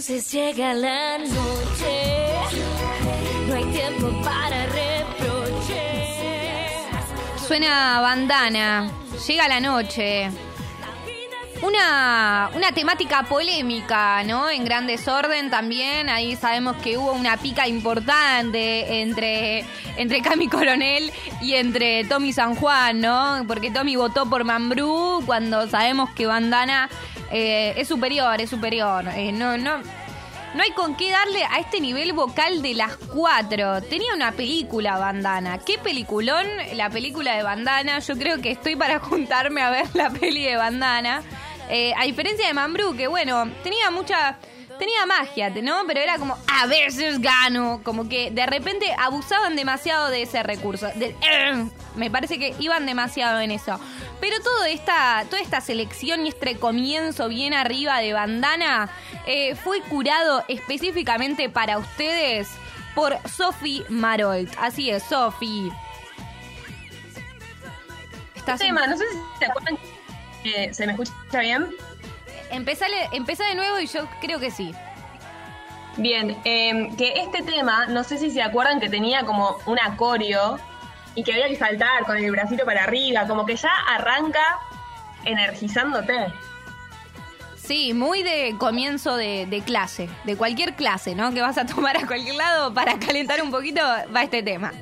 entonces llega la noche. No hay tiempo para reproches. Suena bandana, llega la noche. Una, una temática polémica, ¿no? En gran desorden también. Ahí sabemos que hubo una pica importante entre, entre Cami Coronel y entre Tommy San Juan, ¿no? Porque Tommy votó por Mambrú cuando sabemos que Bandana eh, es superior, es superior. Eh, no, no, no hay con qué darle a este nivel vocal de las cuatro. Tenía una película Bandana. ¿Qué peliculón? La película de Bandana. Yo creo que estoy para juntarme a ver la peli de Bandana. Eh, a diferencia de Mambrú, que bueno, tenía mucha. Tenía magia, ¿no? Pero era como, a veces gano. Como que de repente abusaban demasiado de ese recurso. Del, me parece que iban demasiado en eso. Pero toda esta, toda esta selección y este comienzo bien arriba de bandana eh, fue curado específicamente para ustedes por Sophie Marolt. Así es, Sophie. ¿Estás tema, no sé si te acuerdan que se me escucha bien. Empezale, empezá de nuevo y yo creo que sí. Bien, eh, que este tema, no sé si se acuerdan que tenía como un acorio y que había que saltar con el bracito para arriba, como que ya arranca energizándote. Sí, muy de comienzo de, de, clase, de cualquier clase, ¿no? Que vas a tomar a cualquier lado para calentar un poquito, va este tema.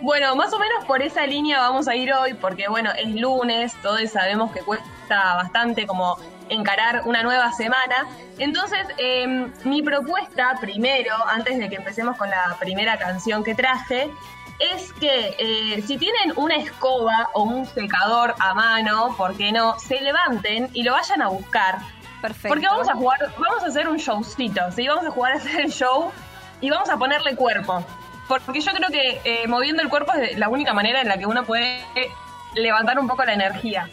Bueno, más o menos por esa línea vamos a ir hoy, porque bueno, es lunes, todos sabemos que cuesta bastante como encarar una nueva semana. Entonces, eh, mi propuesta primero, antes de que empecemos con la primera canción que traje, es que eh, si tienen una escoba o un secador a mano, ¿por qué no? Se levanten y lo vayan a buscar. Perfecto. Porque vamos a jugar, vamos a hacer un showcito, ¿sí? Vamos a jugar a hacer el show y vamos a ponerle cuerpo. Porque yo creo que eh, moviendo el cuerpo es la única manera en la que uno puede levantar un poco la energía.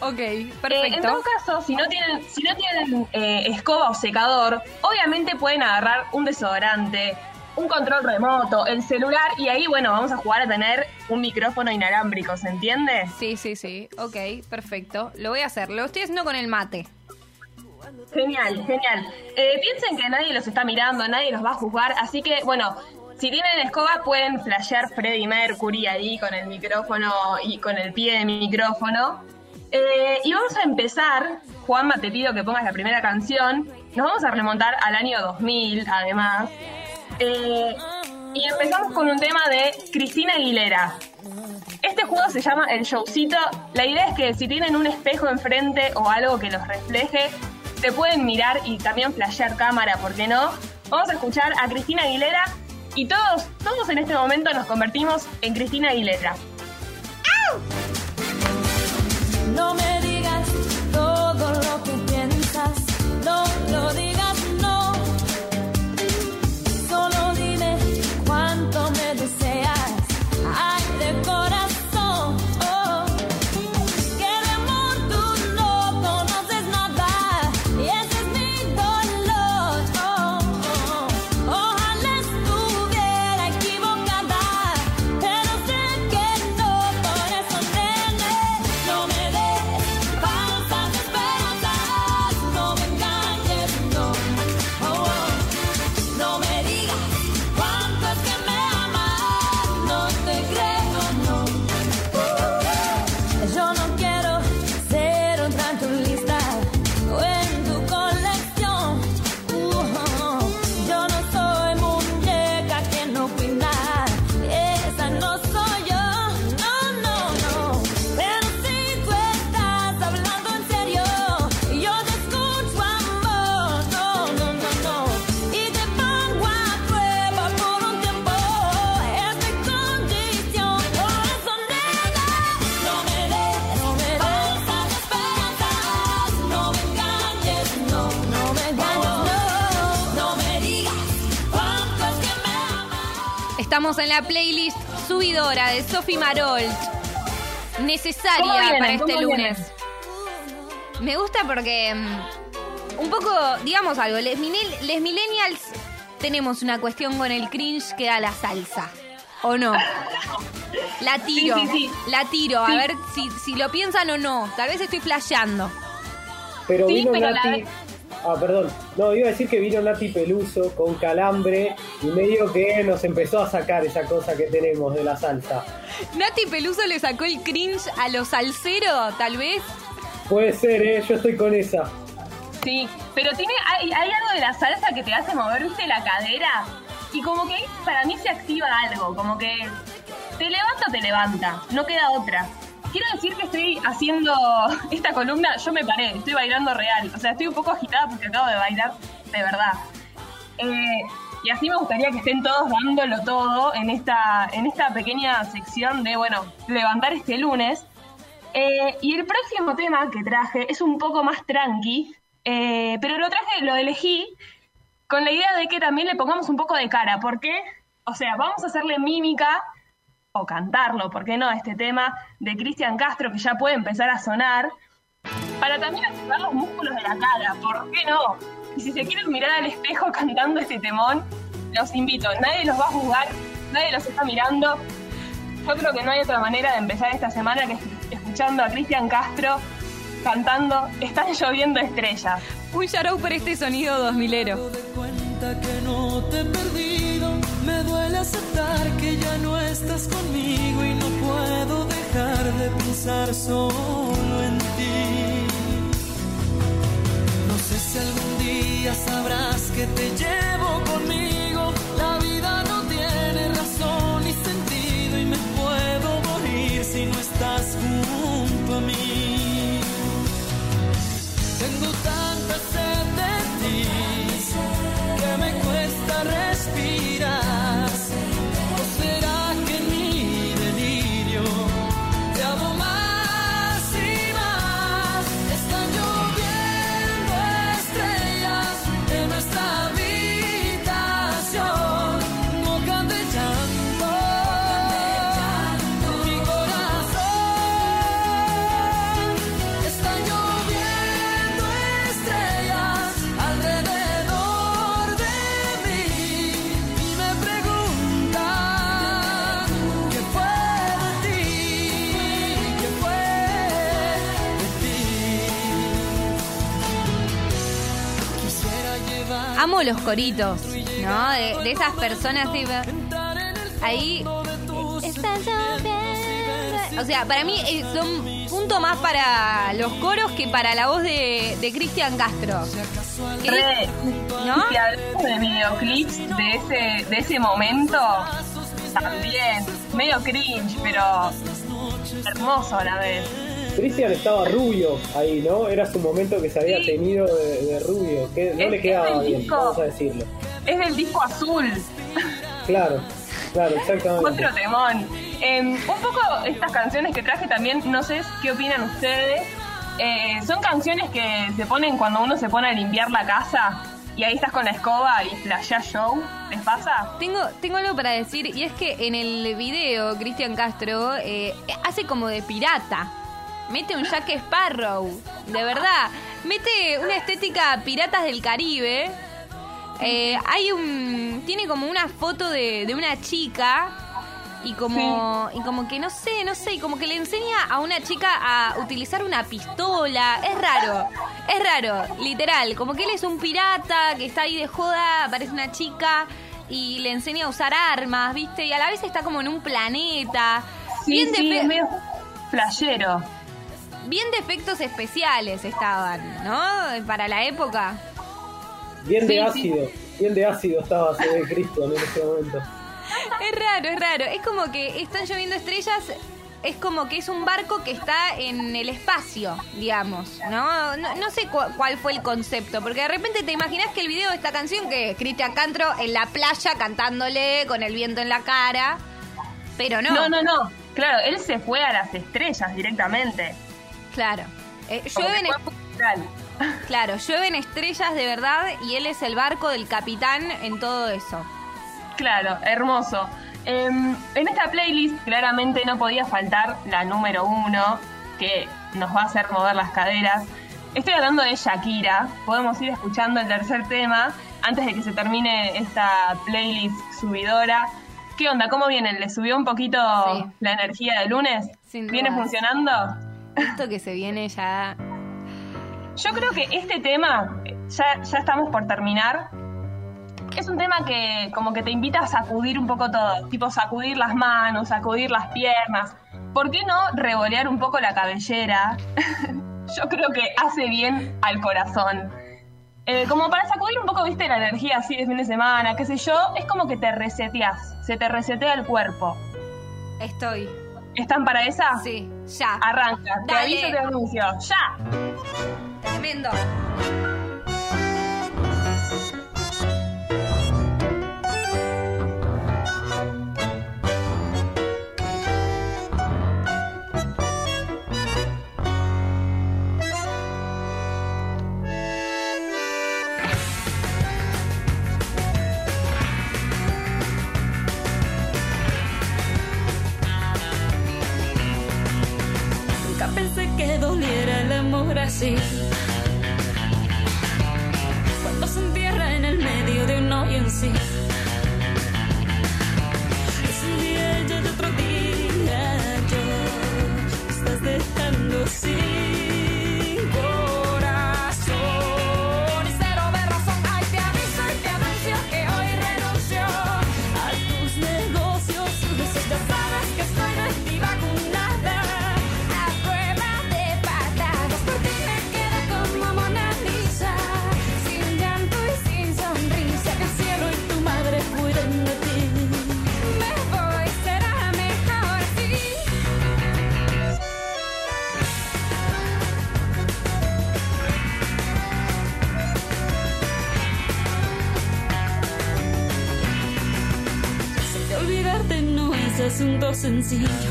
Ok, perfecto. Eh, en todo caso, si no tienen, si no tienen eh, escoba o secador, obviamente pueden agarrar un desodorante, un control remoto, el celular y ahí, bueno, vamos a jugar a tener un micrófono inalámbrico, ¿se entiende? Sí, sí, sí. Ok, perfecto. Lo voy a hacer. Lo estoy haciendo con el mate. Genial, genial. Eh, piensen que nadie los está mirando, nadie los va a juzgar, así que, bueno, si tienen escoba pueden flashear Freddie Mercury ahí con el micrófono y con el pie de micrófono. Eh, y vamos a empezar, Juanma, te pido que pongas la primera canción. Nos vamos a remontar al año 2000, además. Eh, y empezamos con un tema de Cristina Aguilera. Este juego se llama El Showcito. La idea es que si tienen un espejo enfrente o algo que los refleje, te pueden mirar y también flashear cámara, ¿por qué no? Vamos a escuchar a Cristina Aguilera y todos, todos en este momento nos convertimos en Cristina Aguilera. No me digas todo lo que piensas, no lo digas, Estamos en la playlist subidora de Sophie Marolt. ¿Cómo Necesaria vienen? para este ¿Cómo lunes. Me gusta porque mm, un poco, digamos algo, les, millennials tenemos una cuestión con el cringe que da la salsa. ¿O no? La tiro, Sí, sí, sí. la tiro, a Sí. ver si, si lo piensan o no. Tal vez estoy flasheando. Pero Sí, vino pero Nati, la- Ah, perdón. No, iba a decir que vino Nati Peluso con calambre y medio que nos empezó a sacar esa cosa que tenemos de la salsa. Nati Peluso le sacó el cringe a los salseros, tal vez. Puede ser, ¿eh? Yo estoy con esa. Sí, pero tiene, hay, hay algo de la salsa que te hace mover, viste, la cadera. Y como que para mí se activa algo, como que te levanta o te levanta, no queda otra. Quiero decir que haciendo esta columna, yo me paré, estoy bailando real. O sea, estoy un poco agitada porque acabo de bailar de verdad. Eh, y así me gustaría que estén todos dándolo todo en esta, en esta pequeña sección de, bueno, levantar este lunes. Eh, y el próximo tema que traje es un poco más tranqui, eh, pero lo traje, lo elegí con la idea de que también le pongamos un poco de cara, porque, o sea, vamos a hacerle mímica o cantarlo, ¿por qué no? Este tema de Cristian Castro que ya puede empezar a sonar, para también activar los músculos de la cara, ¿por qué no? Y si se quieren mirar al espejo cantando este temón, los invito, nadie los va a juzgar, nadie los está mirando. Yo creo que no hay otra manera de empezar esta semana que escuchando a Cristian Castro cantando Están lloviendo estrellas. Un shout por este sonido 2000ero. de cuenta que no te he perdido. Me duele aceptar que ya no estás conmigo y no puedo dejar de pensar solo en ti. No sé si algún día sabrás que te llevo Amo los coritos, ¿no? De, de esas personas tipo, ahí. O sea, para mí eh, son punto más para los coros que para la voz de, de Cristian Castro. Re, ¿No? Si hablamos de videoclips de ese, de ese momento, también, medio cringe, pero hermoso a la vez. Cristian estaba rubio ahí, ¿no? Era su momento que se había Sí. tenido de, de rubio, que no Es- le quedaba bien, disco. vamos a decirlo. Es del disco azul, Claro, claro, exactamente. otro temón. Em, un poco estas canciones que traje también, no sé qué opinan ustedes. Eh, son canciones que se ponen cuando uno se pone a limpiar la casa y ahí estás con la escoba y flashea show. ¿Les pasa? Tengo, tengo algo para decir y es que en el video Cristian Castro eh, hace como de pirata. Mete un Jack Sparrow, de verdad. Mete una estética piratas del Caribe. Eh, hay un. Tiene como una foto de, de una chica. Y como, y como que no sé, no sé, y como que le enseña a una chica a utilizar una pistola. Es raro, es raro, literal. Como que él es un pirata que está ahí de joda, aparece una chica y le enseña a usar armas, ¿viste? Y a la vez está como en un planeta. Sí, bien, de sí, es medio flashero. Bien de efectos especiales estaban, ¿no? Para la época. Bien de Sí, ácido, bien de ácido estaba se ve Cristian en ese momento. Es raro, es raro. Es como que están lloviendo estrellas. Es como que es un barco que está en el espacio, digamos, ¿no? No, no sé cu- cuál fue el concepto, porque de repente te imaginas que el video de esta canción, que es Cristian Castro en la playa cantándole con el viento en la cara, pero no. No, no, no. Claro, él se fue a las estrellas directamente. Claro. Eh, llueven, claro, llueven estrellas de verdad y él es el barco del capitán en todo eso. Claro, hermoso. Em, en esta playlist claramente no podía faltar la número uno, que nos va a hacer mover las caderas. Estoy hablando de Shakira. Podemos ir escuchando el tercer tema antes de que se termine esta playlist subidora. ¿Qué onda? ¿Cómo vienen? ¿Le subió un poquito Sí. la energía de lunes? ¿Viene funcionando? Esto que se viene ya. Yo creo que este tema ya, ya estamos por terminar. Es un tema que como que te invita a sacudir un poco todo, tipo sacudir las manos, sacudir las piernas. ¿Por qué no revolear un poco la cabellera? Yo creo que hace bien al corazón. Eh, como para sacudir un poco, viste, la energía así de fin de semana, qué sé yo, es como que te reseteas, se te resetea el cuerpo. Estoy. ¿Están para esa? Sí, ya. Arranca, te Dale. aviso, te anuncio. ¡Ya! Tremendo. Pensé que doliera el amor así. Cuando se entierra en el medio de un hoyo en sí. indecency.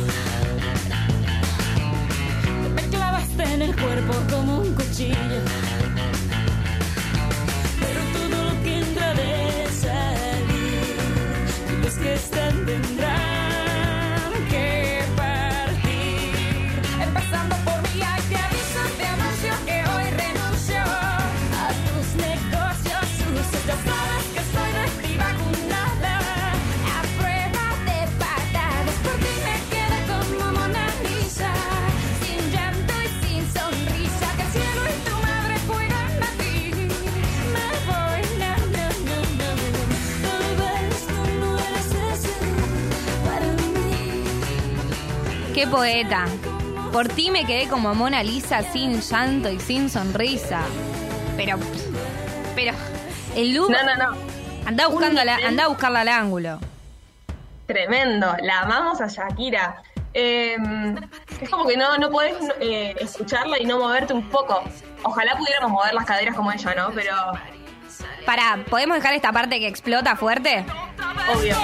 Qué poeta. Por ti me quedé como Mona Lisa sin llanto y sin sonrisa. Pero, pero, el look. No, no, no. Anda, buscando la, nivel. anda a buscarla al ángulo. Tremendo, la amamos a Shakira. Eh, es como que no, no podés eh, escucharla y no moverte un poco. Ojalá pudiéramos mover las caderas como ella, ¿no? Pero Pará, ¿podemos dejar esta parte que explota fuerte? obvio.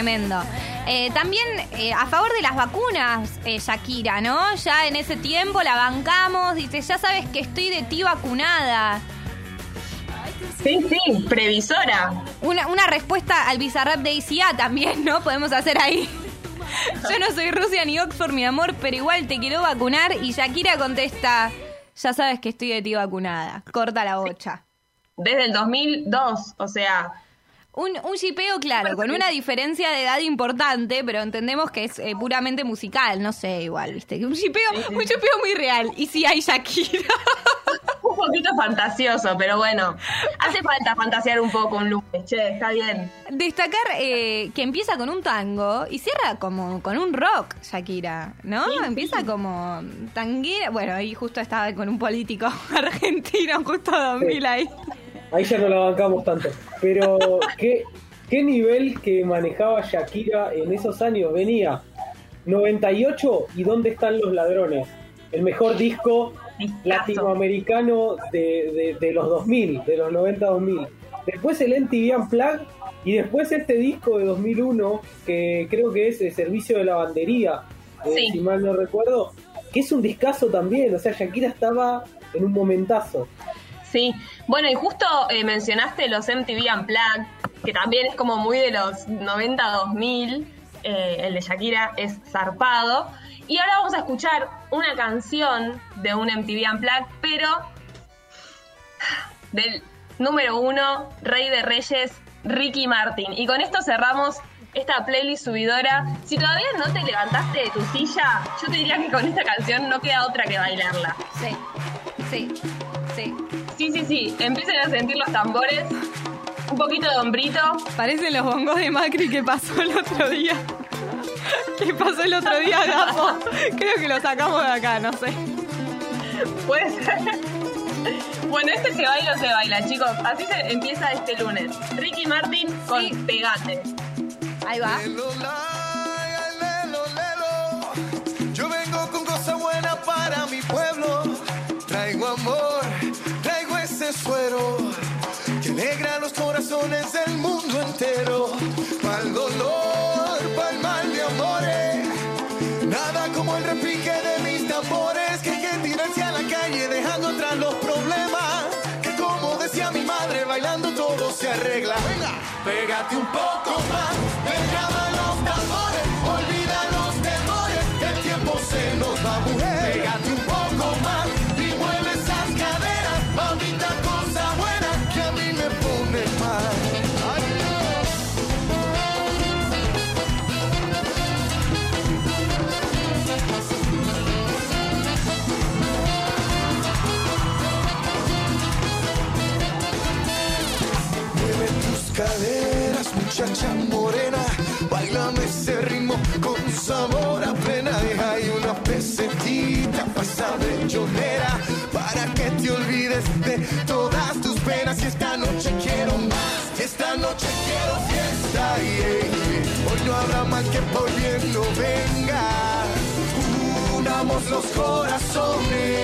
Tremendo. Eh, también eh, a favor de las vacunas, eh, Shakira, ¿no? Ya en ese tiempo la bancamos, dice, ya sabes que estoy de ti vacunada. Sí, sí, previsora. Una, una respuesta al bizarrap de ICA también, ¿no? Podemos hacer ahí. Yo no soy Rusia ni Oxford, mi amor, pero igual te quiero vacunar. Y Shakira contesta, ya sabes que estoy de ti vacunada. Corta la bocha. Desde el 2002, o sea, Un, un shipeo, claro, con una diferencia de edad importante, pero entendemos que es eh, puramente musical, no sé, igual, ¿viste? Un shipeo, un shipeo muy real. Y si hay Shakira. un poquito fantasioso, pero bueno. Hace falta fantasear un poco un lunes, che, está bien. Destacar eh, que empieza con un tango y cierra como con un rock, Shakira, ¿no? empieza como tanguera. Bueno, ahí justo estaba con un político argentino, justo 2000 ahí. Ahí ya no la bancamos tanto. Pero, ¿qué, qué nivel que manejaba Shakira en esos años? Venía 98 y ¿Dónde están los ladrones? El mejor disco latinoamericano de, de- de los 2000, de los 90-2000. Después el MTV Unplugged y después este disco de 2001 que creo que es el Servicio de Lavandería, eh, Sí. si mal no recuerdo, que es un discazo también, o sea, Shakira estaba en un momentazo. Sí, bueno, y justo eh, mencionaste los MTV Unplugged, que también es como muy de los 90-2000, eh, el de Shakira es zarpado. Y ahora vamos a escuchar una canción de un MTV Unplugged, pero del número uno, Rey de Reyes, Ricky Martin. Y con esto cerramos esta playlist subidora. Si todavía no te levantaste de tu silla, yo te diría que con esta canción no queda otra que bailarla. Sí, sí, sí. Sí, sí, sí. Empiecen a sentir los tambores. Un poquito de hombrito. Parecen los bongos de Macri que pasó el otro día. ¿Qué pasó el otro día, Gafo? Creo que lo sacamos de acá, no sé. Puede ser. Bueno, este se baila o se baila, chicos. Así se empieza este lunes. Ricky Martin con Sí. Pegate. Ahí va. Lelo, la, lelo, lelo. Yo vengo con cosas buenas para mi pueblo. Suero que alegra los corazones del mundo entero. Pa'l dolor, pa'l mal de amores. Nada como el repique de mis tambores que hay que tirarse a la calle dejando atrás los problemas. Que como decía mi madre, bailando todo se arregla. Venga, pégate un poco más, me llaman mal que por bien no venga. Unamos los corazones.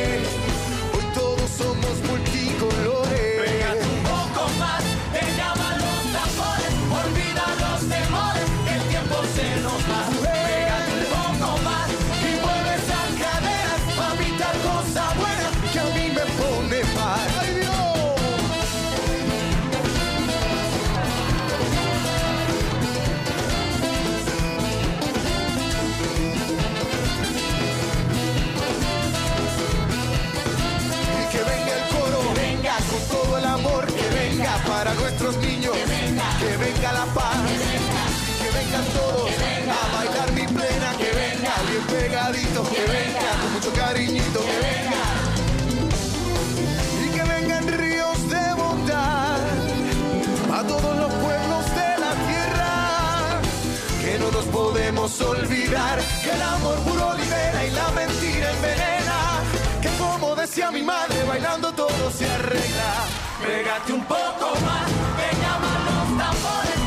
Venga, la paz, que vengan todos a bailar mi plena, que venga. Bien pegadito, que venga con mucho cariñito, que venga. Y que vengan ríos de bondad a todos los pueblos de la tierra, que no nos podemos olvidar que el amor puro libera y la mentira envenena, que como decía mi madre, bailando todo se arregla. Pégate un poco más, I'm it.